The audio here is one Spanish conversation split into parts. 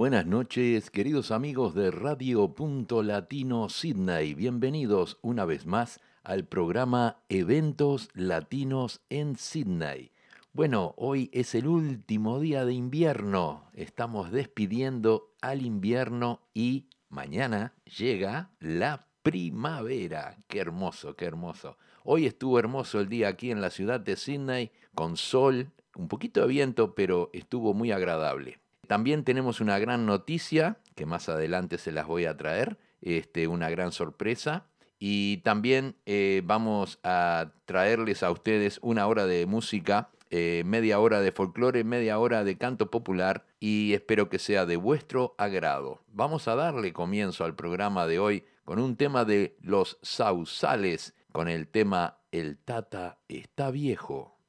Buenas noches, queridos amigos de Radio Punto Latino Sydney. Bienvenidos una vez más al programa Eventos Latinos en Sydney. Bueno, hoy es el último día de invierno. Estamos despidiendo al invierno y mañana llega la primavera. Qué hermoso, qué hermoso. Hoy estuvo hermoso el día aquí en la ciudad de Sydney, con sol, un poquito de viento, pero estuvo muy agradable. También tenemos una gran noticia, que más adelante se las voy a traer, este, una gran sorpresa. Y también eh, vamos a traerles a ustedes una hora de música, eh, media hora de folclore, media hora de canto popular y espero que sea de vuestro agrado. Vamos a darle comienzo al programa de hoy con un tema de los sausales, con el tema El Tata está viejo.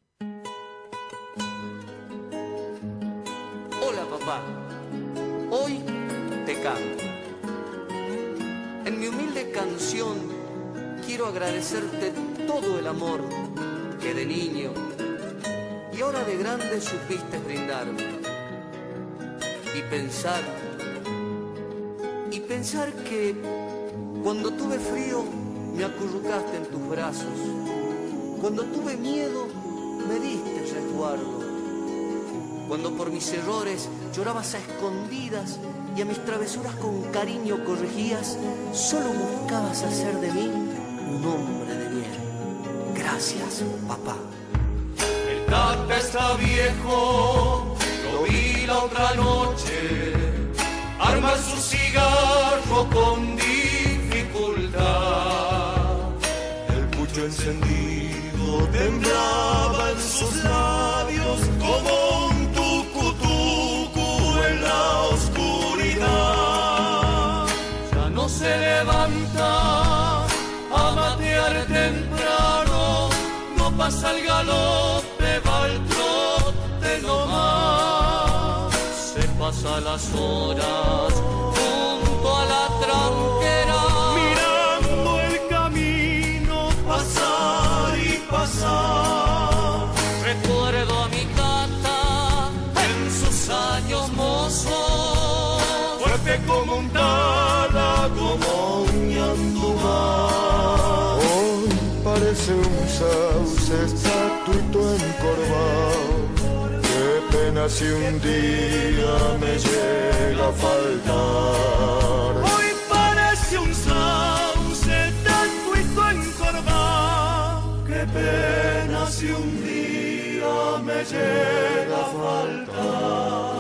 Hoy te canto. En mi humilde canción quiero agradecerte todo el amor que de niño y ahora de grande supiste brindarme. Y pensar, y pensar que cuando tuve frío me acurrucaste en tus brazos, cuando tuve miedo me diste resguardo cuando por mis errores llorabas a escondidas y a mis travesuras con cariño corregías, solo buscabas hacer de mí un hombre de bien. Gracias, papá. El tata está viejo, lo vi la otra noche, arma su cigarro con dificultad. El pucho encendido temblaba en sus labios se levanta a matear temprano, no pasa el galope, va el trote nomás. Se pasa las horas como un como un Hoy parece un sauce estatuito encorvado. Qué pena si un día me llega a faltar. Hoy parece un sauce estatuito encorvado. Qué pena si un día me llega a faltar.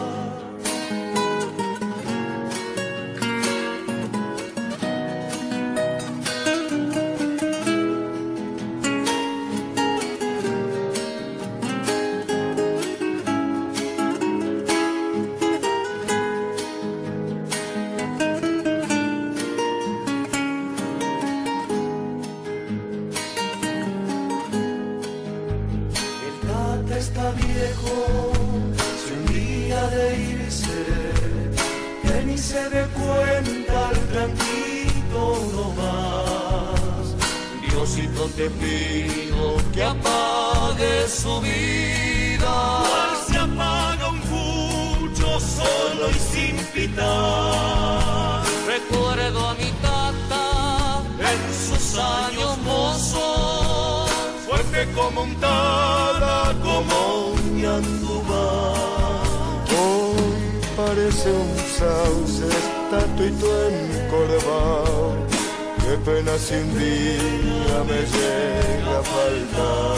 Pena si un día me llega a faltar.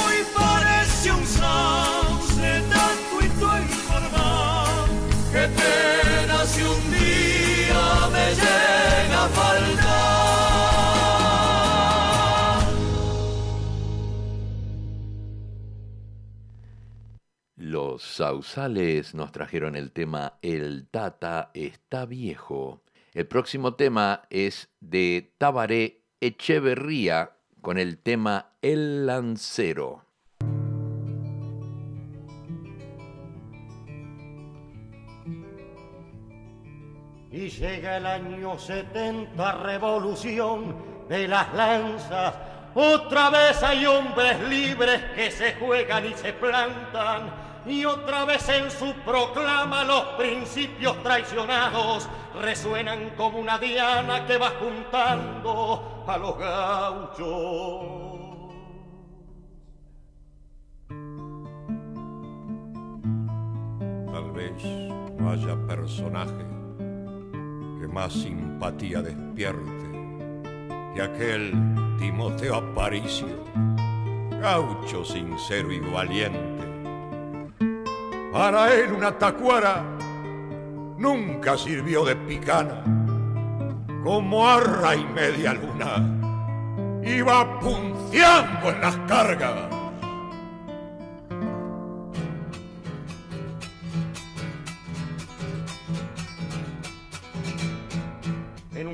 Hoy parece un sauce tanto informado. Qué pena si un día me llega a faltar. Los sausales nos trajeron el tema El Tata está viejo el próximo tema es de Tabaré Echeverría con el tema El Lancero. Y llega el año 70, revolución de las lanzas. Otra vez hay hombres libres que se juegan y se plantan y otra vez en su proclama los principios traicionados resuenan como una diana que va juntando a los gauchos. Tal vez no haya personaje que más simpatía despierte que aquel Timoteo Aparicio, gaucho sincero y valiente. Para él una tacuara nunca sirvió de picana, como arra y media luna, iba punciando en las cargas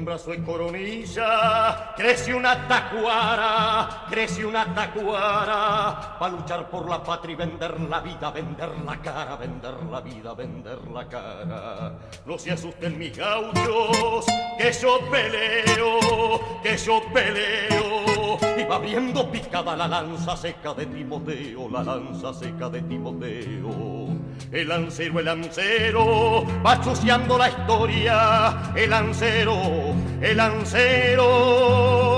brazo coronilla, crece una tacuara, crece una tacuara, para luchar por la patria y vender la vida, vender la cara, vender la vida, vender la cara. No se asusten mis gauchos, que yo peleo, que yo peleo, y va viendo picada la lanza seca de Timoteo, la lanza seca de Timoteo. El lancero, el lancero, va chuceando la historia, el lancero, el lancero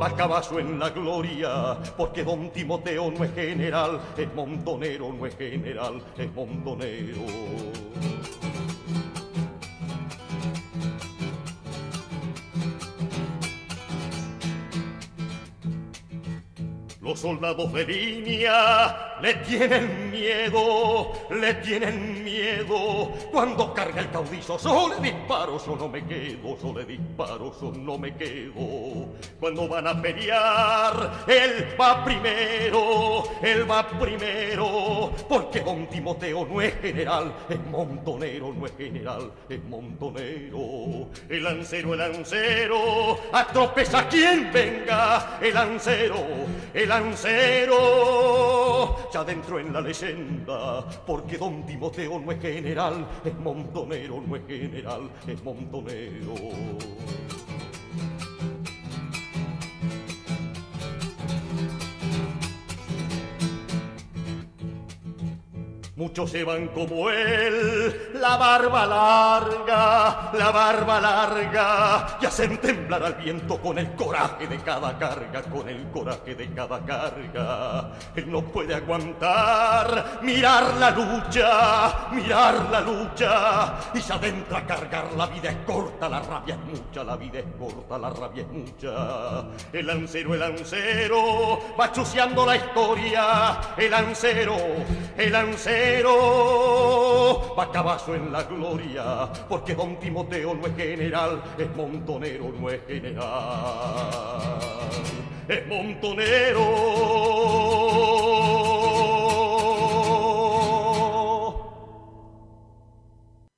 va caballo en la gloria, porque don Timoteo no es general, es montonero, no es general, es montonero. Los soldados de línea le tienen miedo, le tienen miedo. Cuando carga el caudillo, yo le disparo, yo no me quedo, yo le disparo, yo no me quedo. Cuando van a pelear, él va primero, él va primero. Porque don Timoteo no es general, es montonero, no es general, es montonero. El lancero, el lancero, atropeza a quien venga, el lancero, el lancero, ya dentro en la leyenda, porque don Timoteo no es general, es montonero, no es general, es montonero. Muchos se van como él, la barba larga, la barba larga, y hacen temblar al viento con el coraje de cada carga, con el coraje de cada carga. Él no puede aguantar, mirar la lucha, mirar la lucha, y se adentra a cargar, la vida es corta, la rabia es mucha, la vida es corta, la rabia es mucha. El lancero, el lancero, va chuceando la historia, el lancero, el lancero, va caballo en la gloria, porque don Timoteo no es general, es montonero, no es general, es montonero.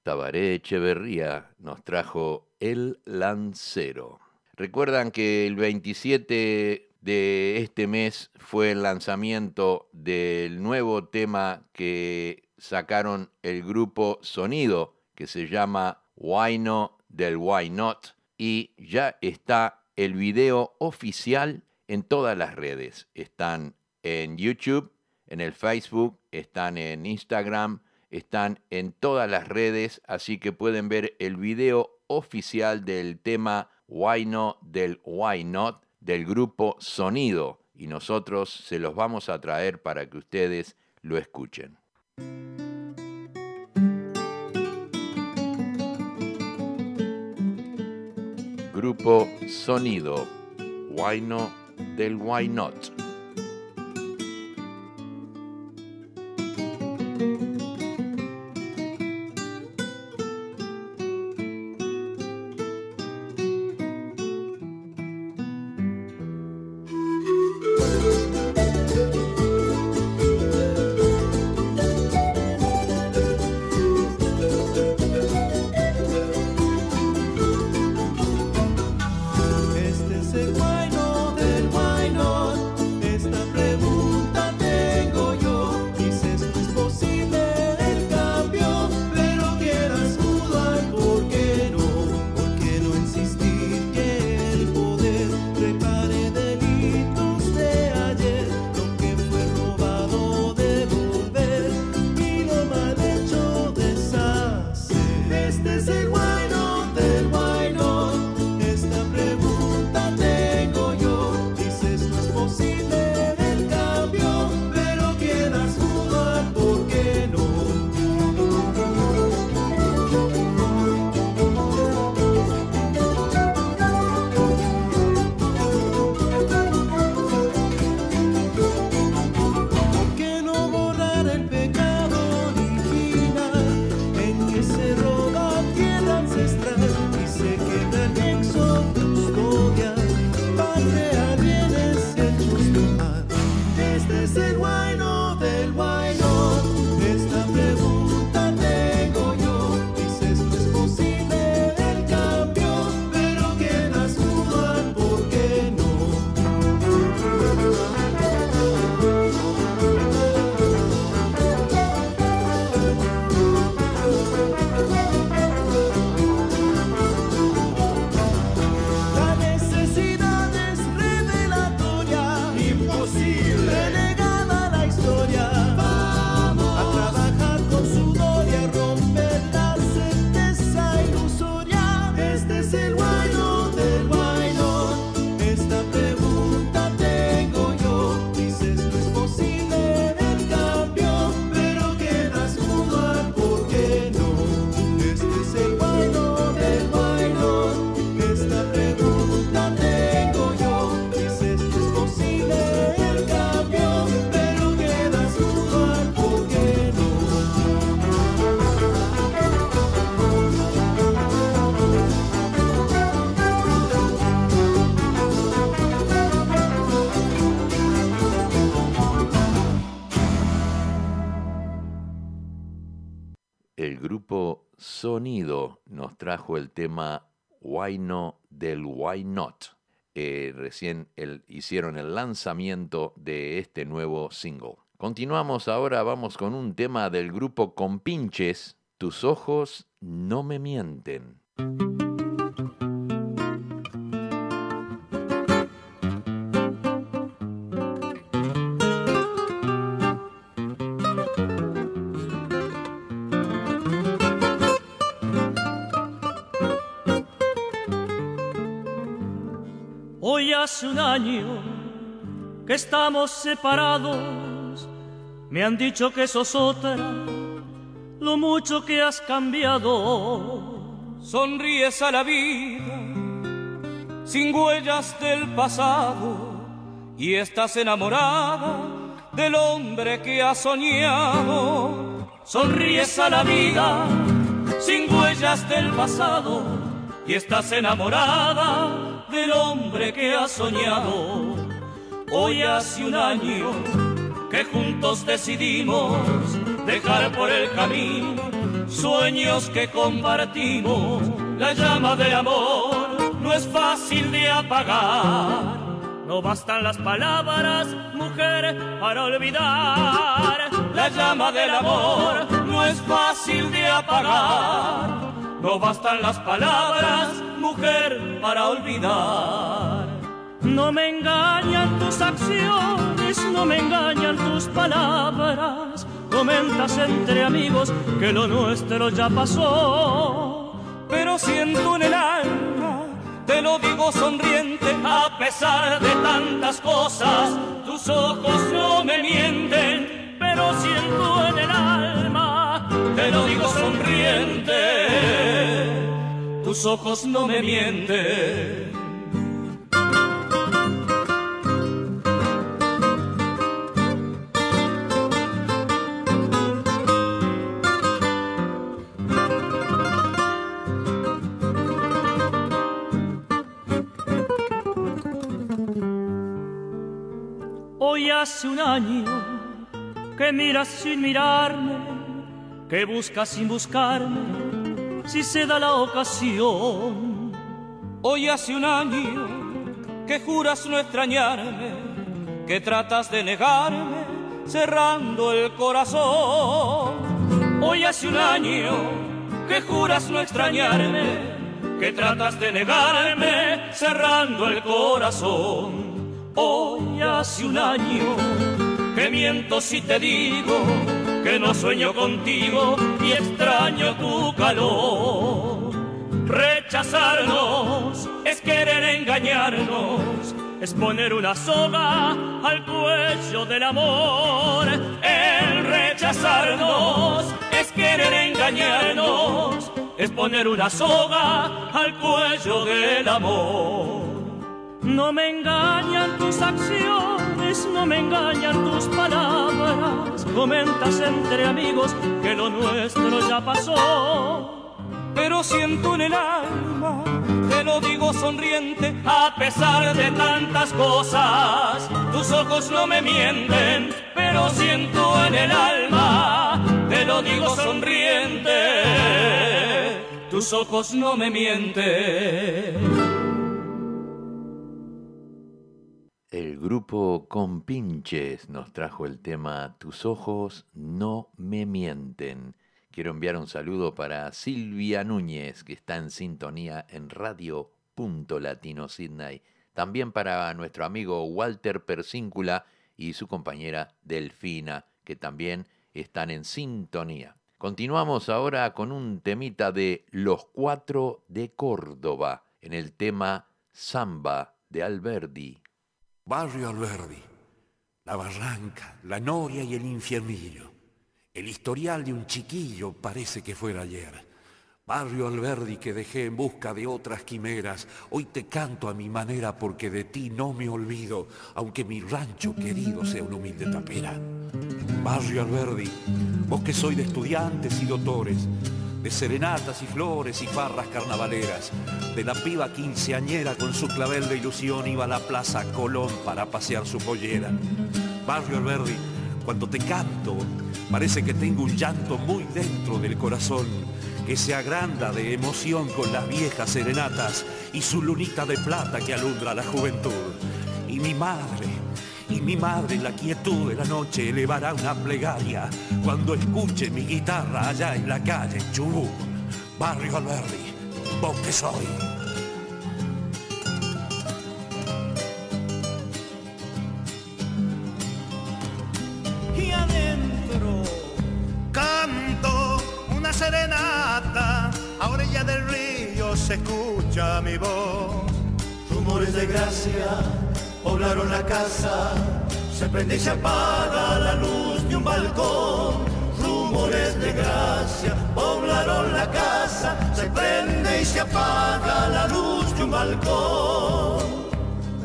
Tabaré Echeverría nos trajo El Lancero. Recuerdan que el 27 de este mes fue el lanzamiento del nuevo tema que sacaron el grupo Sonido, que se llama Why No del Why Not, y ya está el video oficial en todas las redes. Están en YouTube, en el Facebook, están en Instagram, están en todas las redes, así que pueden ver el video oficial del tema Why No del Why Not del grupo Sonido y nosotros se los vamos a traer para que ustedes lo escuchen. Grupo Sonido, Why No del Why Not. Trajo el tema Why No del Why Not. Eh, recién hicieron el lanzamiento de este nuevo single. Continuamos ahora, vamos con un tema del grupo Compinches, Tus ojos no me mienten. Hace un año que estamos separados. Me han dicho que sos otra, lo mucho que has cambiado. Sonríes a la vida, sin huellas del pasado, y estás enamorada del hombre que has soñado. Sonríes a la vida, sin huellas del pasado, y estás enamorada del hombre que ha soñado. Hoy hace un año que juntos decidimos dejar por el camino sueños que compartimos. La llama del amor no es fácil de apagar. No bastan las palabras, mujer, para olvidar. La llama del amor no es fácil de apagar no bastan las palabras, mujer, para olvidar. No me engañan tus acciones, no me engañan tus palabras. Comentas entre amigos que lo nuestro ya pasó. Pero siento en el alma, te lo digo sonriente, a pesar de tantas cosas, tus ojos no me mienten, pero siento en el alma te lo digo sonriente, tus ojos no me mienten. Hoy hace un año que miras sin mirarme que buscas sin buscarme si se da la ocasión. Hoy hace un año que juras no extrañarme, que tratas de negarme cerrando el corazón. Hoy hace un año que juras no extrañarme, que tratas de negarme cerrando el corazón. Hoy hace un año que miento si te digo que no sueño contigo y extraño tu calor. Rechazarnos es querer engañarnos, es poner una soga al cuello del amor. El rechazarnos es querer engañarnos, es poner una soga al cuello del amor. No me engañan tus acciones no me engañan tus palabras. Comentas entre amigos que lo nuestro ya pasó pero siento en el alma, te lo digo sonriente, a pesar de tantas cosas, tus ojos no me mienten, pero siento en el alma, te lo digo sonriente, tus ojos no me mienten. El grupo Compinches nos trajo el tema Tus ojos no me mienten Quiero enviar un saludo para Silvia Núñez, que está en sintonía en Radio Punto Latino Sydney. También para nuestro amigo Walter Persíncula y su compañera Delfina, que también están en sintonía. Continuamos ahora con un temita de Los Cuatro de Córdoba, en el tema Samba de Alberdi. Barrio Alberdi, la barranca, la noria y el infiernillo el historial de un chiquillo parece que fuera ayer. Barrio Alberdi que dejé en busca de otras quimeras, hoy te canto a mi manera porque de ti no me olvido, aunque mi rancho querido sea una humilde tapera. Barrio Alberdi, vos que soy de estudiantes y doctores, de serenatas y flores y farras carnavaleras, de la piba quinceañera con su clavel de ilusión iba a la plaza Colón para pasear su pollera. Barrio Alberdi, cuando te canto, parece que tengo un llanto muy dentro del corazón que se agranda de emoción con las viejas serenatas y su lunita de plata que alumbra la juventud. Y mi madre, y mi madre en la quietud de la noche elevará una plegaria cuando escuche mi guitarra allá en la calle Chubú, Barrio Alberdi, vos que soy. escucha mi voz. Rumores de gracia poblaron la casa, se prende y se apaga la luz de un balcón. Rumores de gracia poblaron la casa, se prende y se apaga la luz de un balcón.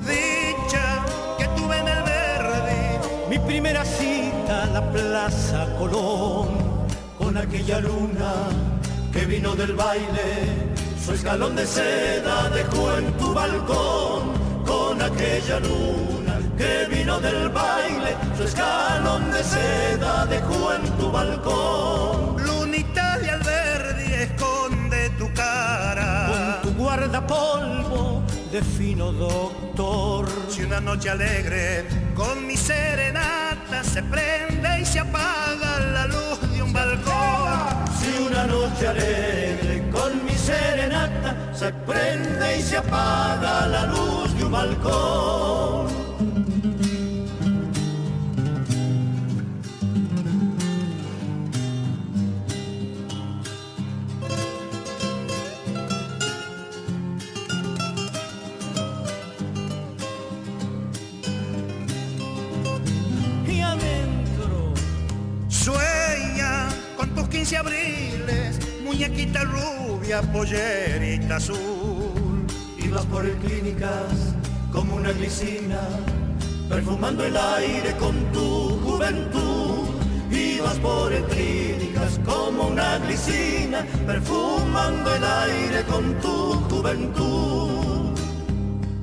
Dicha que tuve en el verde, mi primera cita a la Plaza Colón, con aquella luna que vino del baile su escalón de seda dejó en tu balcón con aquella luna que vino del baile. Su escalón de seda dejó en tu balcón. Lunita de Alberdi esconde tu cara con tu guardapolvo de fino doctor. Si una noche alegre con mi serenata se prende y se apaga la luz de un balcón. Si una noche alegre con mi serenata se prende y se apaga la luz de un balcón. Y adentro sueña con tus 15 abriles, muñequita rubia pollerita azul. Ibas por el clínicas como una glicina, perfumando el aire con tu juventud. Ibas por el clínicas como una glicina, perfumando el aire con tu juventud.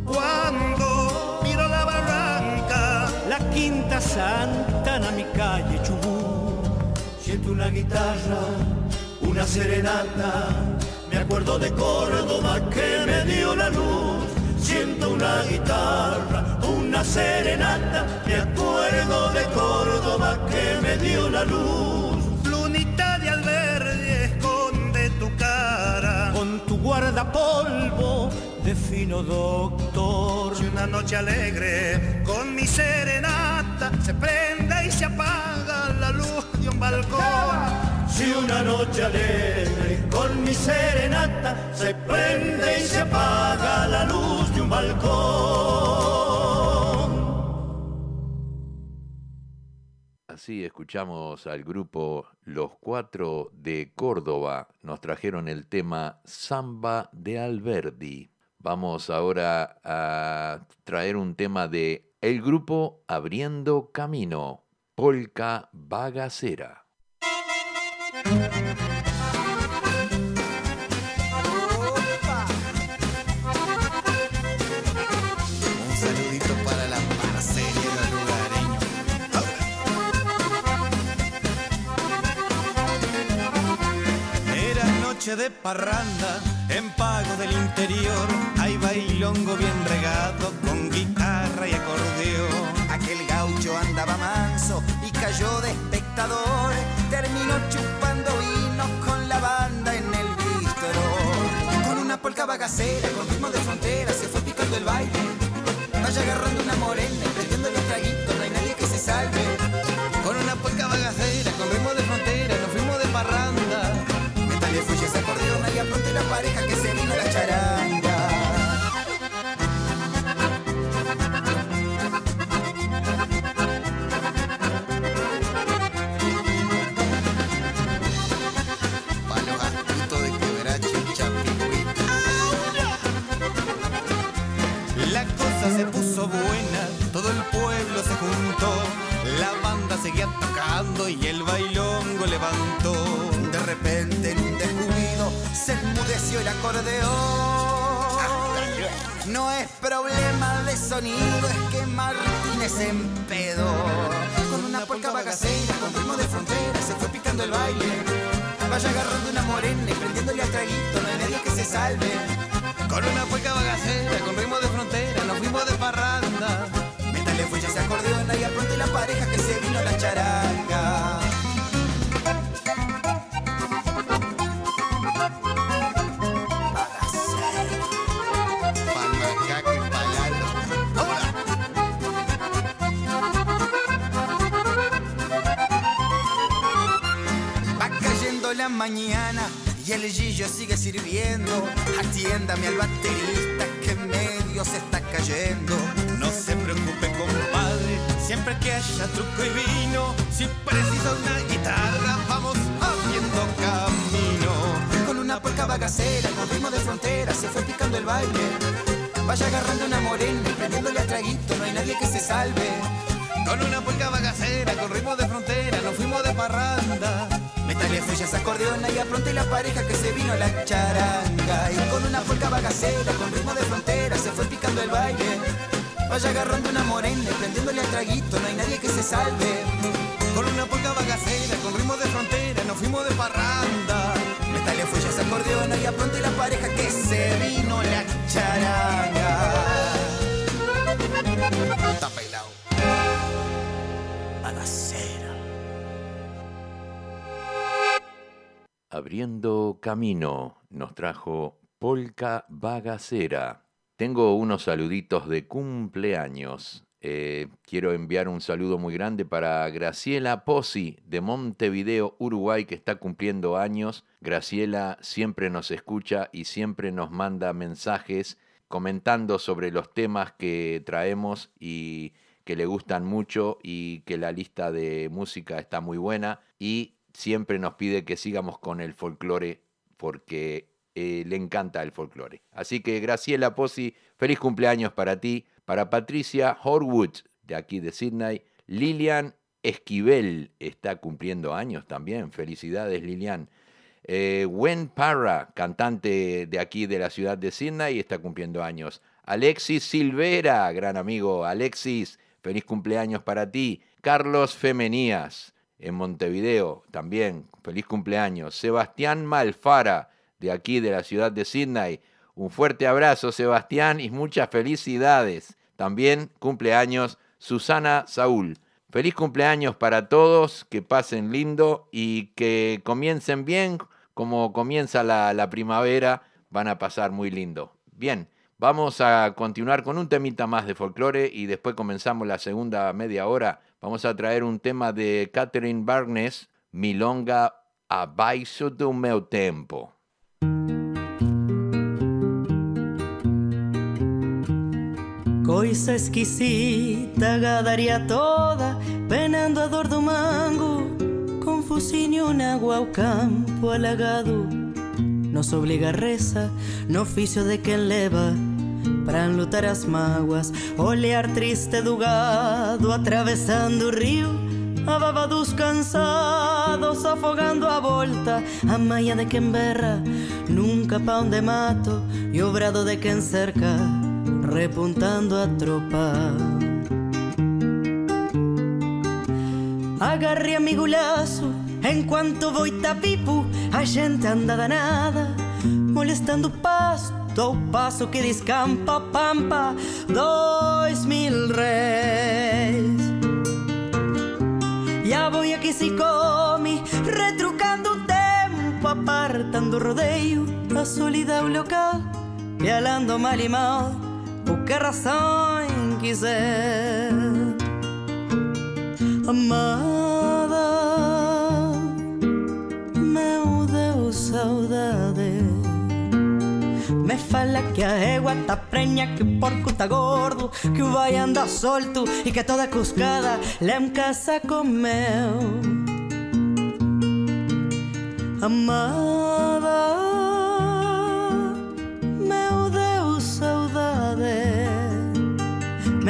Cuando miro la barranca, la quinta santa en mi calle Chubú, siento una guitarra, una serenata me acuerdo de Córdoba que me dio la luz. Siento una guitarra, una serenata. Me acuerdo de Córdoba que me dio la luz. Lunita de Alberdi esconde tu cara con tu guardapolvo de fino doctor. Si una noche alegre con mi serenata se prende y se apaga la luz de un balcón si una noche alegre con mi serenata se prende y se apaga la luz de un balcón. Así escuchamos al grupo Los Cuatro de Córdoba. Nos trajeron el tema Samba de Alberdi. Vamos ahora a traer un tema de el grupo Abriendo Camino, Polka Bagacera. Era noche de parranda en pago del interior. Hay bailongo bien regado con guitarra y acordeón. Aquel gaucho andaba manso y cayó de espectador. Terminó chupando polca bagacera, con ritmo de frontera, se fue picando el baile. Vaya agarrando una morena prendiendo los traguitos, no hay nadie que se salve. Con una polca bagacera, con ritmo de frontera, nos fuimos de parranda. Metal y fuelle ese acordeón, ahí apronte la pareja que se vino a la charanga. Buena, todo el pueblo se juntó. La banda seguía tocando y el bailongo levantó. De repente en un descuido se enmudeció el acordeón. No es problema de sonido, es que Martínez empedó. Con una polca bagacera, con ritmo de frontera, se fue picando el baile. Vaya agarrando una morena y prendiéndole al traguito, no hay nadie que se salve. Con una polca bagacera, con ritmo de Métale fuelle ese acordeón y la pareja que se vino la charanga. Y la mañana y el Gillo sigue sirviendo. Atiéndame al baterista que medio se está cayendo. Se preocupe, compadre, siempre que haya truco y vino, si precisa una guitarra, vamos haciendo camino. Con una polca bagacera, con ritmo de frontera, se fue picando el baile. Vaya agarrando una morena y prendiéndole al traguito, no hay nadie que se salve. Con una polca bagacera, con ritmo de frontera, nos fuimos de parranda. Métale fuelle ese acordeón y apronte la pareja que se vino a la charanga. Y con una polca bagacera, con ritmo de frontera, se fue picando el baile. Vaya agarrando una morena y prendiéndole al traguito, no hay nadie que se salve. Con una polca bagacera, con ritmo de frontera, nos fuimos de parranda. Métale fuelle ese acordeón y apronte la pareja que se vino a la charanga. Está bailado. Bagacera. Abriendo Camino nos trajo Polka Bagacera. Tengo unos saluditos de cumpleaños. Eh, quiero enviar un saludo muy grande para Graciela Pozzi de Montevideo, Uruguay, que está cumpliendo años. Graciela siempre nos escucha y siempre nos manda mensajes comentando sobre los temas que traemos y que le gustan mucho y que la lista de música está muy buena y siempre nos pide que sigamos con el folclore porque eh, le encanta el folclore. Así que Graciela Pozzi, feliz cumpleaños para ti, para Patricia Horwood de aquí de Sydney, Lilian Esquivel está cumpliendo años también, felicidades Lilian. Eh, Wen Parra, cantante de aquí de la ciudad de Sydney, está cumpliendo años. Alexis Silvera, gran amigo. Alexis, feliz cumpleaños para ti. Carlos Femenías, en Montevideo, también, feliz cumpleaños. Sebastián Malfara, de aquí de la ciudad de Sydney. Un fuerte abrazo, Sebastián, y muchas felicidades. También cumpleaños Susana Saúl. Feliz cumpleaños para todos, que pasen lindo y que comiencen bien, como comienza la, primavera, van a pasar muy lindo. Bien, vamos a continuar con un temita más de folclore y después comenzamos la segunda media hora. Vamos a traer un tema de Catherine Barnes, Milonga Abaixo do meu tempo. Coisa exquisita, gadaria toda, penando a dor do mango, confusinho na água ao campo alagado. Nos obriga a reza no oficio de quem leva para enlutar as mágoas, olhar triste do gado atravessando o rio, a baba dos cansados afogando a volta, a maia de quem berra, nunca pão de mato e o brado de quem cerca, repuntando a tropa. Agarre amigo laço, enquanto vou Itapipo, a gente anda danada, molestando pasto ao passo que descampa a pampa, dois mil réis. Já vou aqui se come, retrucando o tempo, apartando o rodeio, a solidão local, pialando mal e mal, o que a razão quiser. Amada, meu Deus, saudade. Me fala que a égua tá prenha, que o porco tá gordo, que o vai anda solto e que toda cuscada lê em casa comeu. Amada,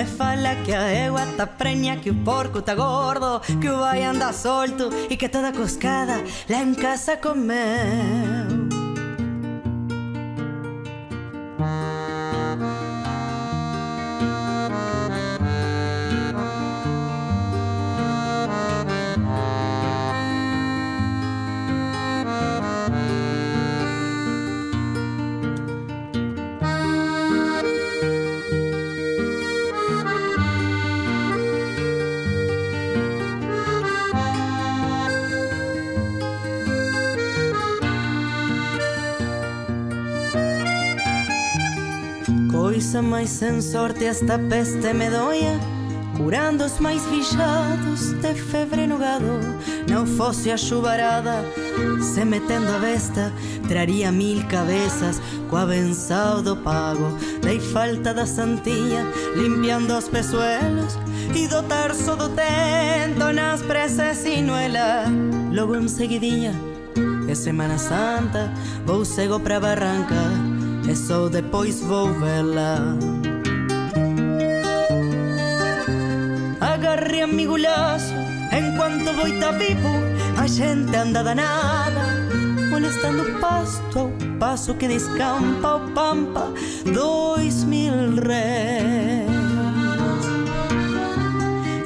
Me fala que a égua tá prenha, que o porco tá gordo, que o vai anda solto e que toda cuscada lê em casa comeu. Sem sorte esta peste medonha Curando os mais fichados de febre no gado Não fosse a chuvarada Se metendo a besta Traria mil cabeças Coa benção do pago Dei falta da santinha Limpiando os pezuelos E do terço do tento Nas presas sinuela Logo em seguidinha É Semana Santa Vou cego pra barranca só depois vou vê-la. Agarre amigo laço, enquanto vou tá vivo, a gente anda danada, molestando o pasto ao passo que descampa o pampa, dois mil réis.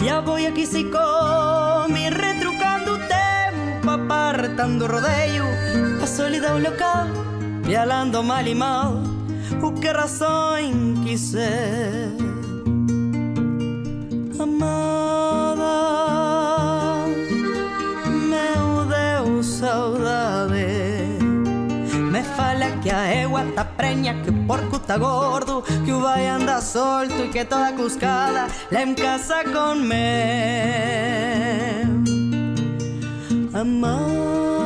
Já vou aqui se come, retrucando o tempo, apartando o rodeio, a solidão local pialando mal e mal o que razão quiser. Amada, meu Deus, saudade. Me fala que a égua tá prenha, que porco tá gordo, que o vai anda solto e que toda cuscada lá em casa com me. Amada,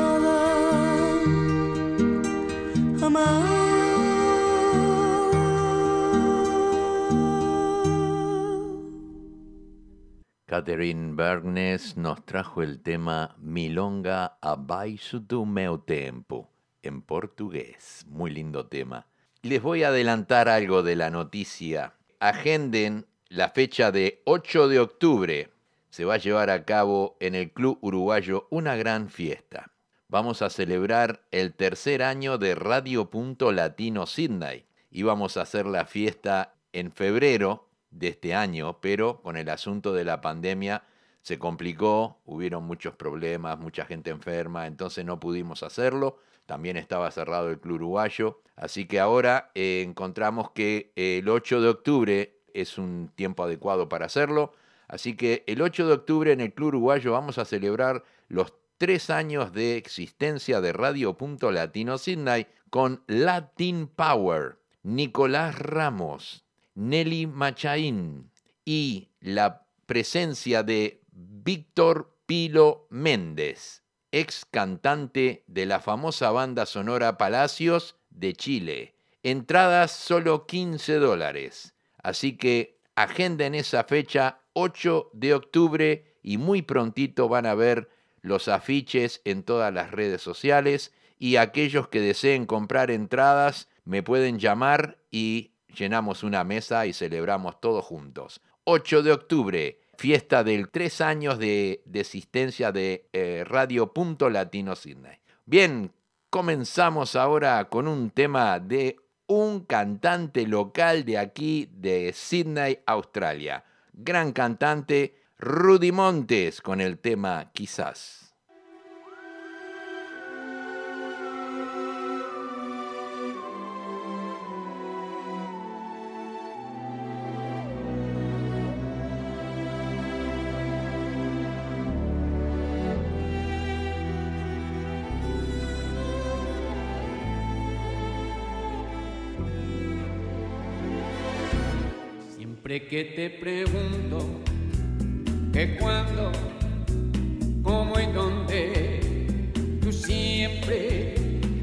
Catherine Bergnes nos trajo el tema Milonga abaixo do meu tempo, en portugués. Muy lindo tema. Les voy a adelantar algo de la noticia. Agenden la fecha de 8 de octubre. Se va a llevar a cabo en el Club Uruguayo una gran fiesta. Vamos a celebrar el tercer año de Radio Punto Latino Sydney. Íbamos a hacer la fiesta en febrero de este año, pero con el asunto de la pandemia se complicó, hubieron muchos problemas, mucha gente enferma, entonces no pudimos hacerlo. También estaba cerrado el Club Uruguayo, así que ahora eh, encontramos que el 8 de octubre es un tiempo adecuado para hacerlo. Así que el 8 de octubre en el Club Uruguayo vamos a celebrar los tres años de existencia de Radio Punto Latino Sydney con Latin Power, Nicolás Ramos, Nelly Machaín y la presencia de Víctor Pilo Méndez, ex cantante de la famosa banda sonora Palacios de Chile. Entradas solo 15 dólares. Así que agenden esa fecha 8 de octubre y muy prontito van a ver los afiches en todas las redes sociales y aquellos que deseen comprar entradas me pueden llamar y llenamos una mesa y celebramos todos juntos. 8 de octubre, fiesta del tres años de, existencia de eh, Radio Punto Latino Sydney. Bien, comenzamos ahora con un tema de un cantante local de aquí, de Sydney, Australia. Gran cantante, Rudy Montes, con el tema Quizás. que te pregunto que cuando, cómo y dónde, tú siempre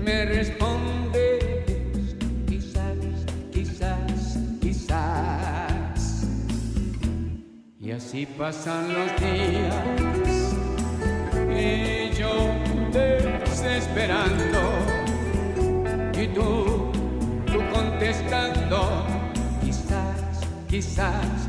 me respondes, quizás, quizás, quizás. Y así pasan los días y yo desesperando y tú, tú contestando quizás, quizás.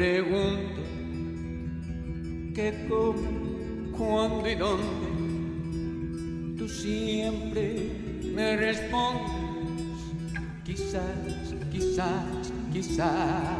Pregunto cómo, cuándo y dónde. Tú siempre me respondes, quizás, quizás, quizás.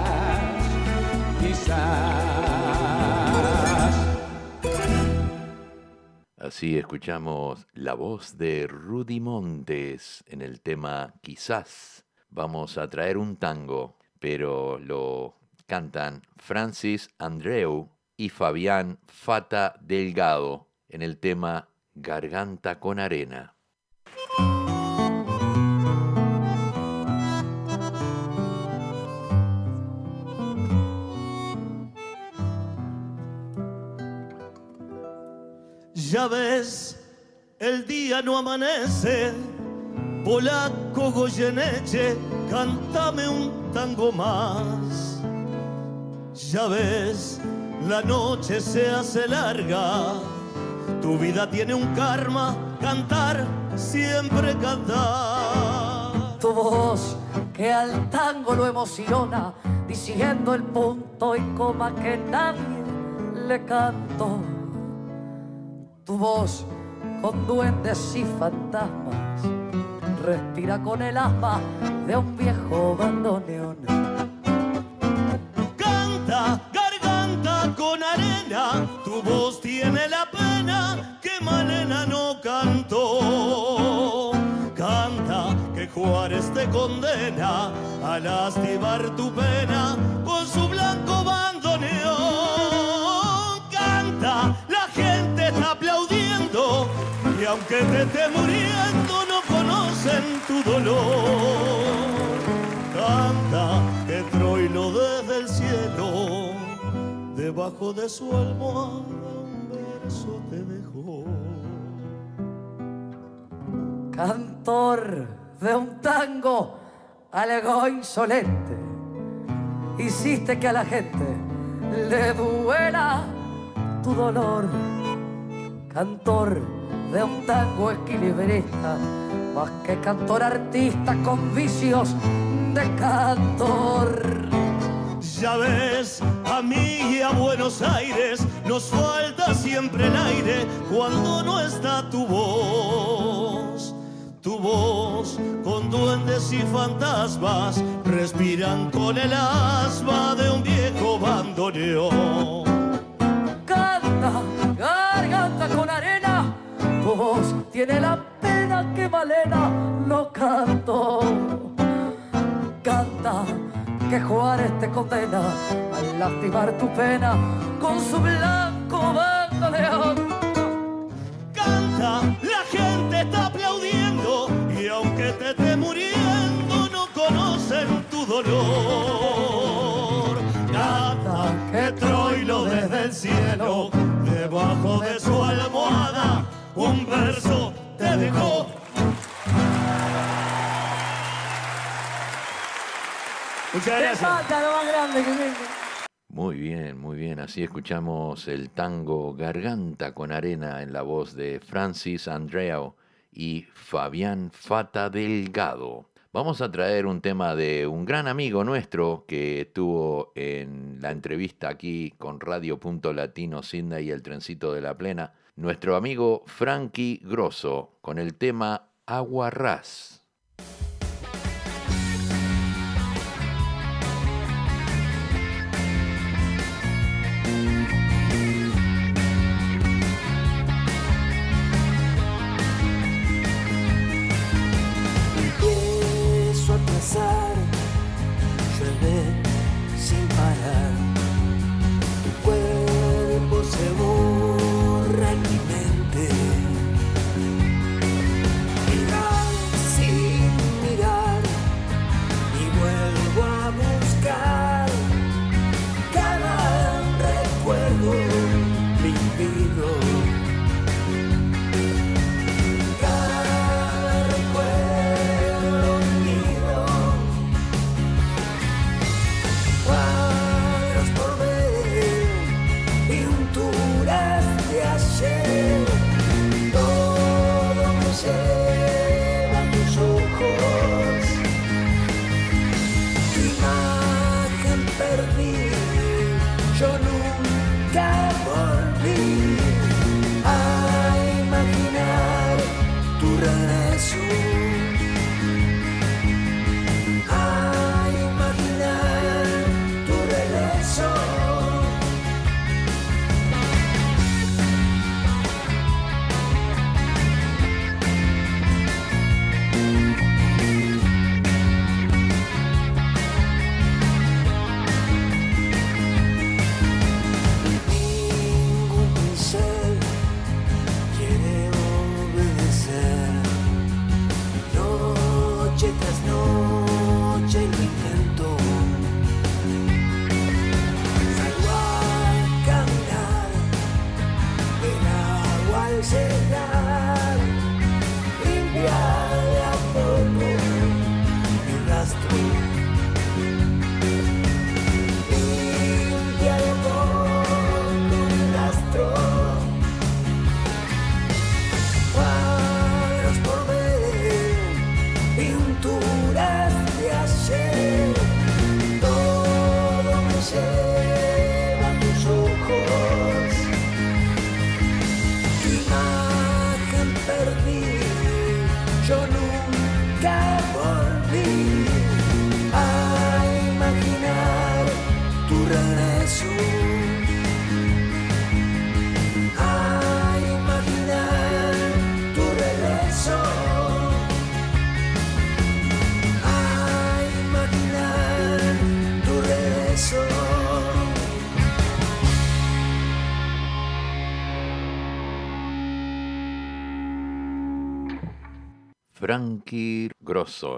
Así escuchamos la voz de Rudy Montes en el tema Quizás. Vamos a traer un tango, pero lo cantan Francis Andreu y Fabián Fata Delgado en el tema Garganta con Arena. Ya ves, el día no amanece, polaco Goyeneche, cántame un tango más. Ya ves, la noche se hace larga, tu vida tiene un karma, cantar, siempre cantar. Tu voz que al tango lo emociona, diciendo el punto y coma que nadie le cantó tu voz con duendes y fantasmas respira con el asma de un viejo bandoneón. Canta, garganta con arena, tu voz tiene la pena que Malena no cantó. Canta que Juárez te condena a lastimar tu pena con su blanco bandoneón. Aplaudiendo y aunque te esté muriendo no conocen tu dolor. Canta que Troilo desde el cielo, debajo de su almohada, un verso te dejó. Cantor de un tango algo insolente, hiciste que a la gente le duela tu dolor. Cantor de un tango equilibrista, más que cantor artista con vicios de cantor. Ya ves, a mí y a Buenos Aires nos falta siempre el aire cuando no está tu voz. Tu voz con duendes y fantasmas respiran con el asma de un viejo bandoneón. Canta, voz tiene la pena que Malena no cantó. Canta, que Juárez te condena a lastimar tu pena con su blanco bandoneón. Canta, la gente está aplaudiendo y aunque te esté muriendo no conocen tu dolor. Canta, que Troilo desde el cielo, debajo de su almohada, un verso te dejó. Muchas gracias. falta lo más grande que tengo. Muy bien, muy bien. Así escuchamos el tango Garganta con Arena en la voz de Francis Andreao y Fabián Fata Delgado. Vamos a traer un tema de un gran amigo nuestro que estuvo en la entrevista aquí con Radio Punto Latino Sydney y el Trencito de la Plena. Nuestro amigo Frankie Grosso con el tema Agua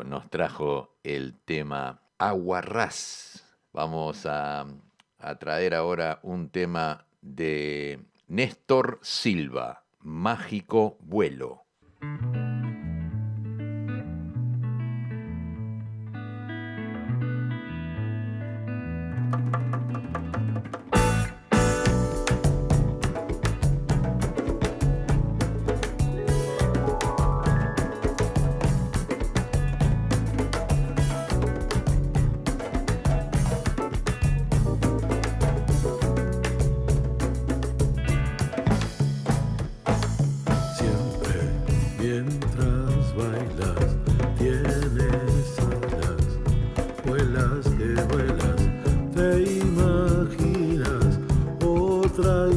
Nos trajo el tema Aguarrás. Vamos a, a traer ahora un tema de Néstor Silva, Mágico Vuelo. vuelas, que vuelas, te imaginas otra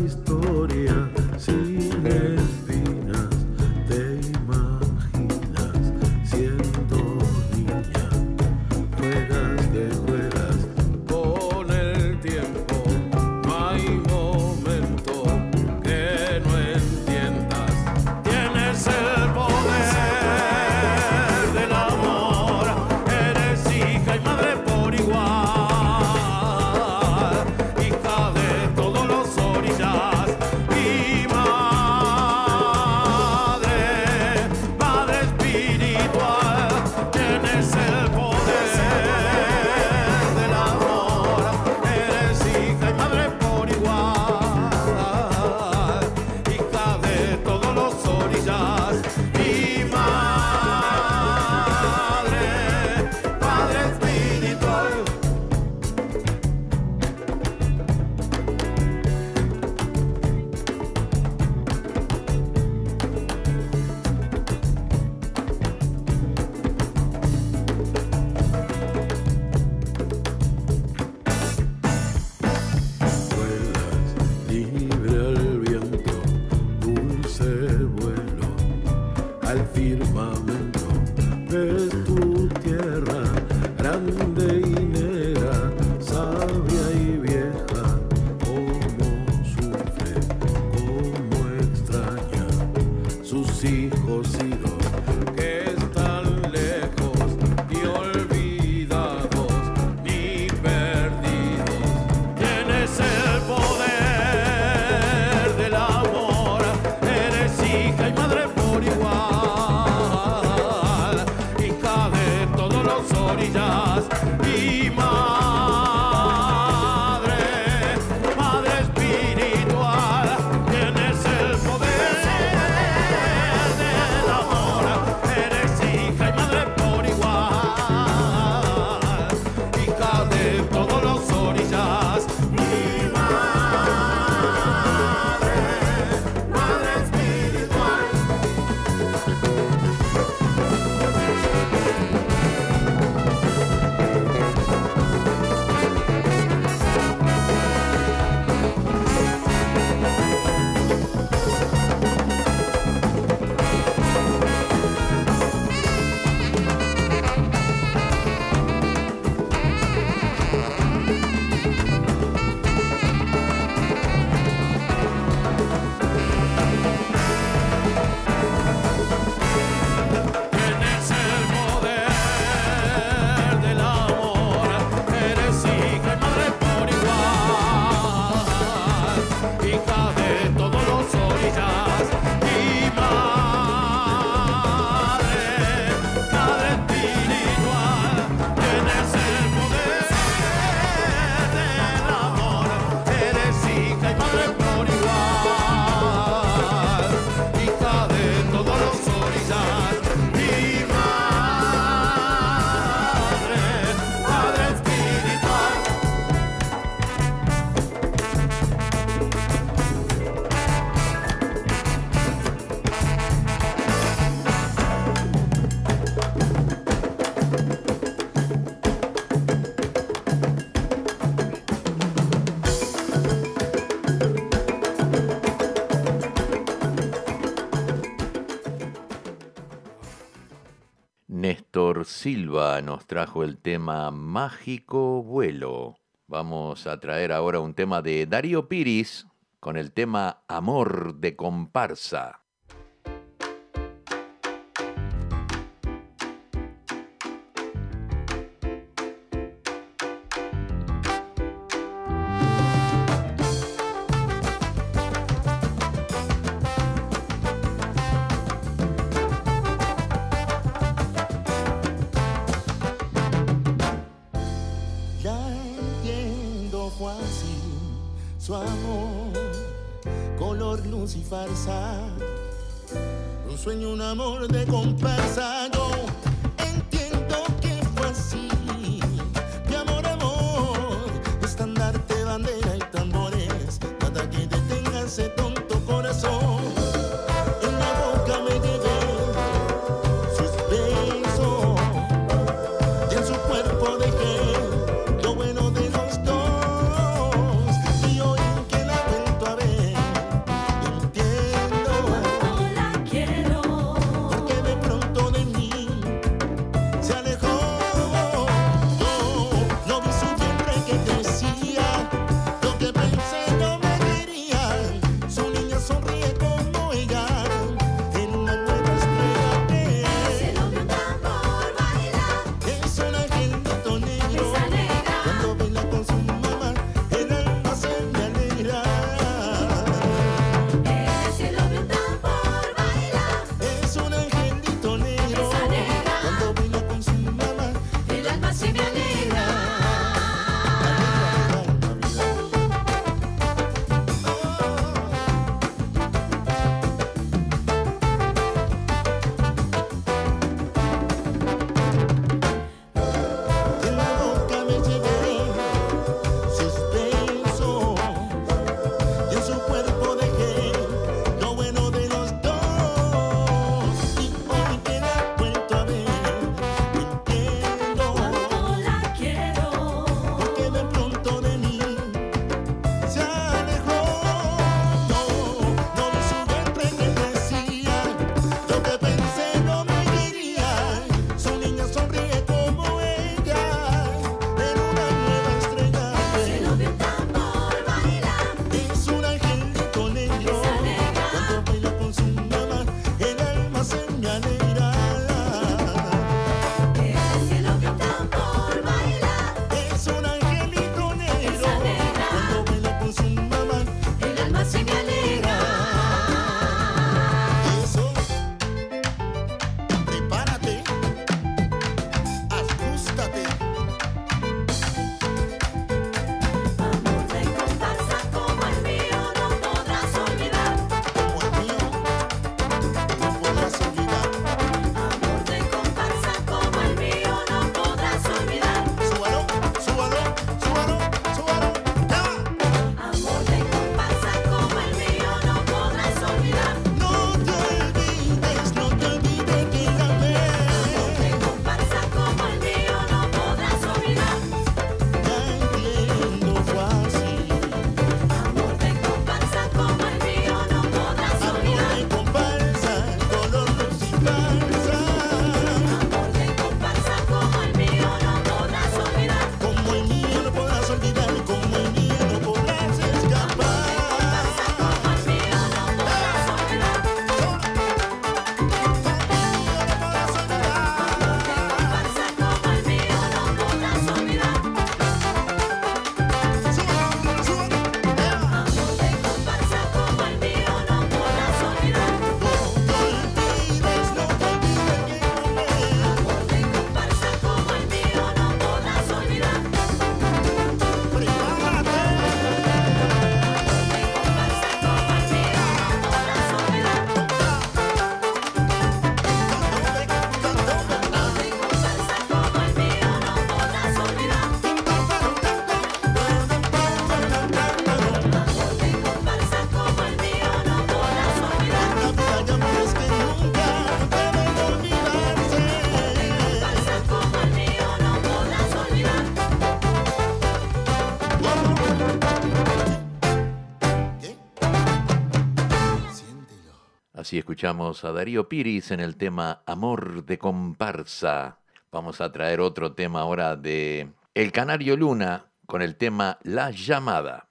Silva nos trajo el tema Mágico Vuelo. Vamos a traer ahora un tema de Darío Piris con el tema Amor de Comparsa. Así escuchamos a Darío Piris en el tema Amor de comparsa. Vamos a traer otro tema ahora de El Canario Luna con el tema La llamada.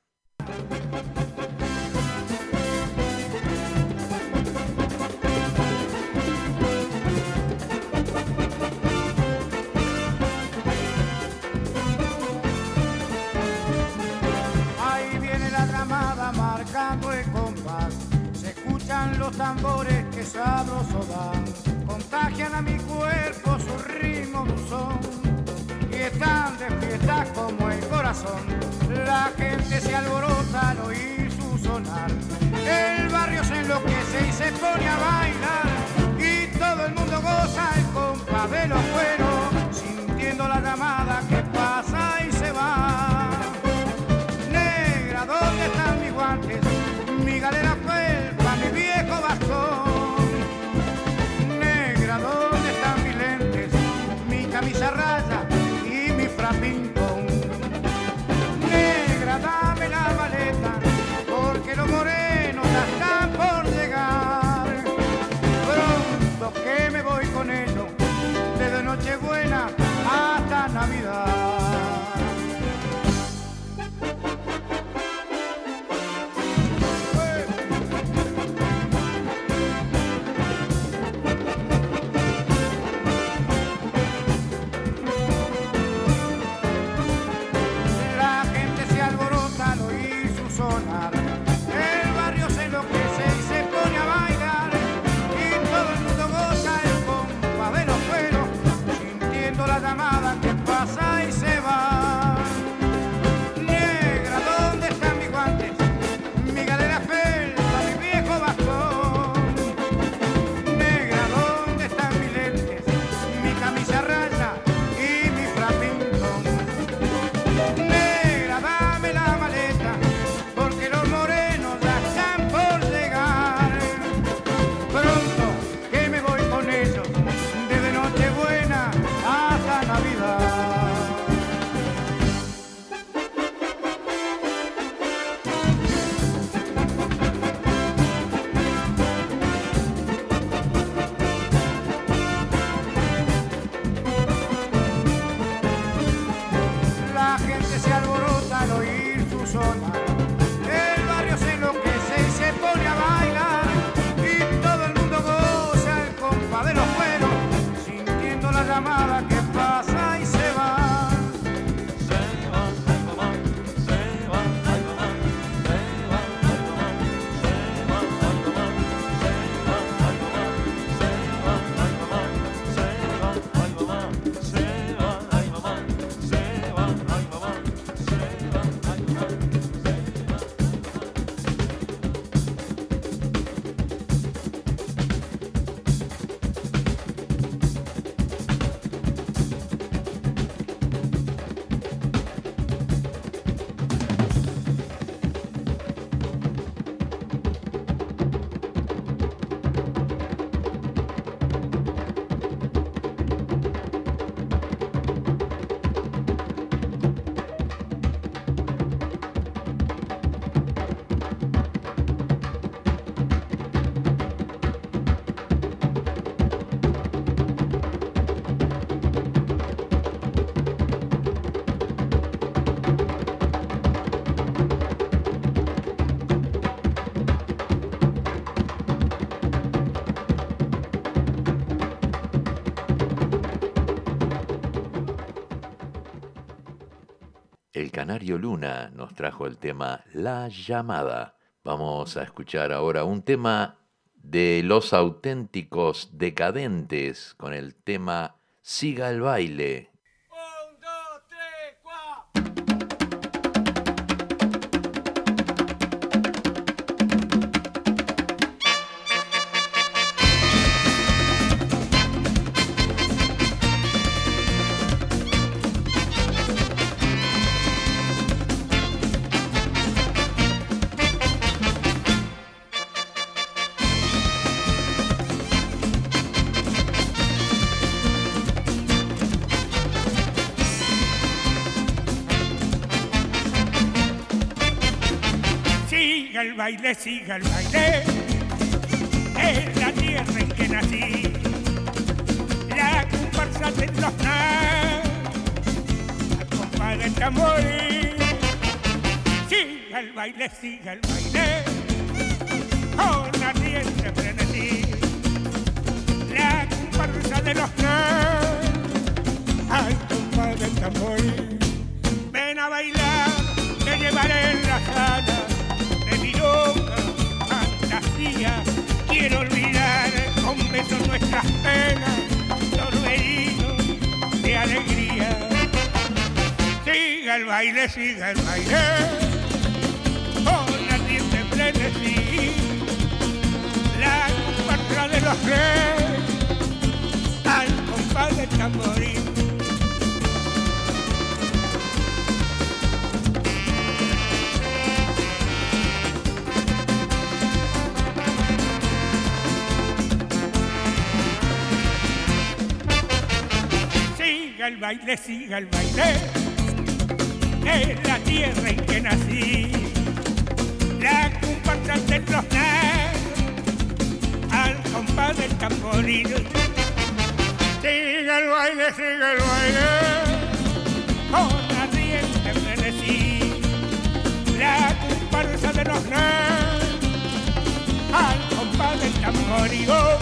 tambores que sabroso dan, contagian a mi cuerpo su ritmo dulzón. Y están de como el corazón, la gente se alborota al oír su sonar. El barrio se enloquece y se pone a bailar, y todo el mundo goza el compás de los cueros, sintiendo la llamada que se alborota al oír su sonar. Canario Luna nos trajo el tema La llamada. Vamos a escuchar ahora un tema de los auténticos decadentes con el tema Siga el baile. Baile, siga el baile, es la tierra en que nací. La comparsa de los la del tambor. Siga el baile, siga el baile, con ardiente frenesí. La comparsa de los nas, al compa del tambor. Ven a bailar, Siga el baile, siga el baile, con ardiente frenesí, la comparsa de los tres, al compás del tamborín. Siga el baile, siga el baile, la tierra en que nací, la comparsa de los negros, al compás del tamborín. Siga el baile, siga el baile, con ardiente frenesí, la comparsa de los negros, al compás del tamborín.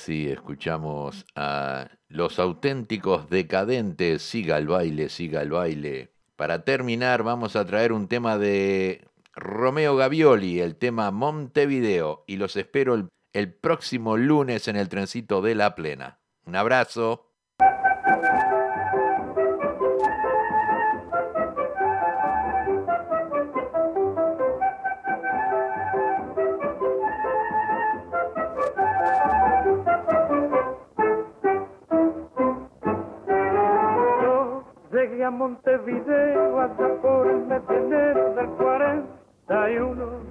Así escuchamos a los auténticos decadentes, siga el baile, siga el baile. Para terminar vamos a traer un tema de Romeo Gavioli, el tema Montevideo, y los espero el, el próximo lunes en el trencito de la plena. Un abrazo. Montevideo hasta por el mes de enero del 41.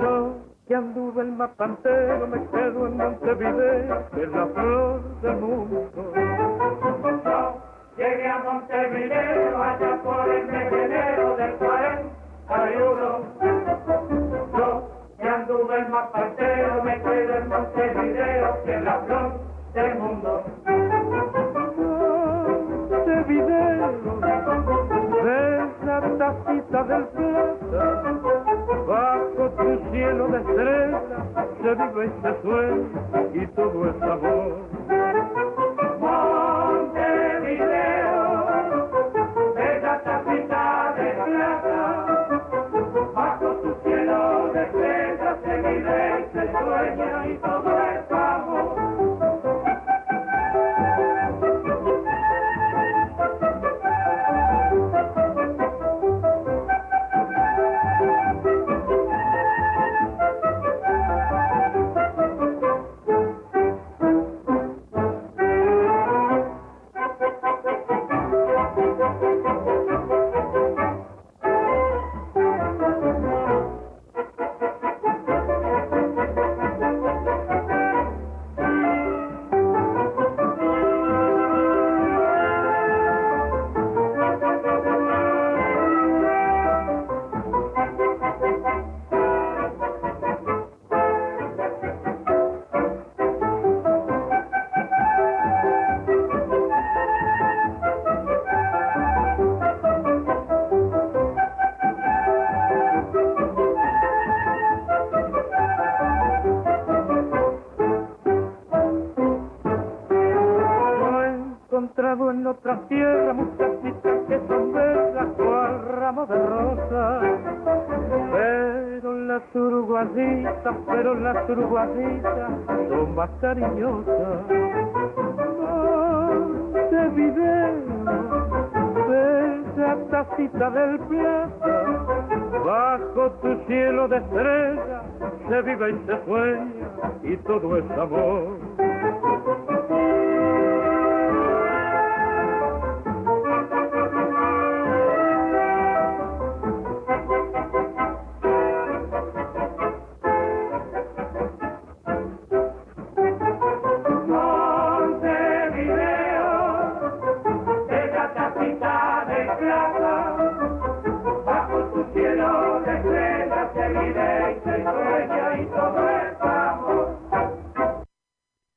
Yo que anduve el mapa entero me quedo en Montevideo, que es la flor del mundo. Yo llegué a Montevideo allá por el mes de enero del 41. Yo que anduve el mapa entero me quedo en Montevideo, que es la flor del mundo. Montevideo, ves la tacita del plata, bajo tu cielo de estrellas se vive y se sueña y todo es amor. Son más cariñosas. Montevideo, bella tacita del plata, bajo tu cielo de estrella se vive y se sueña y todo es amor.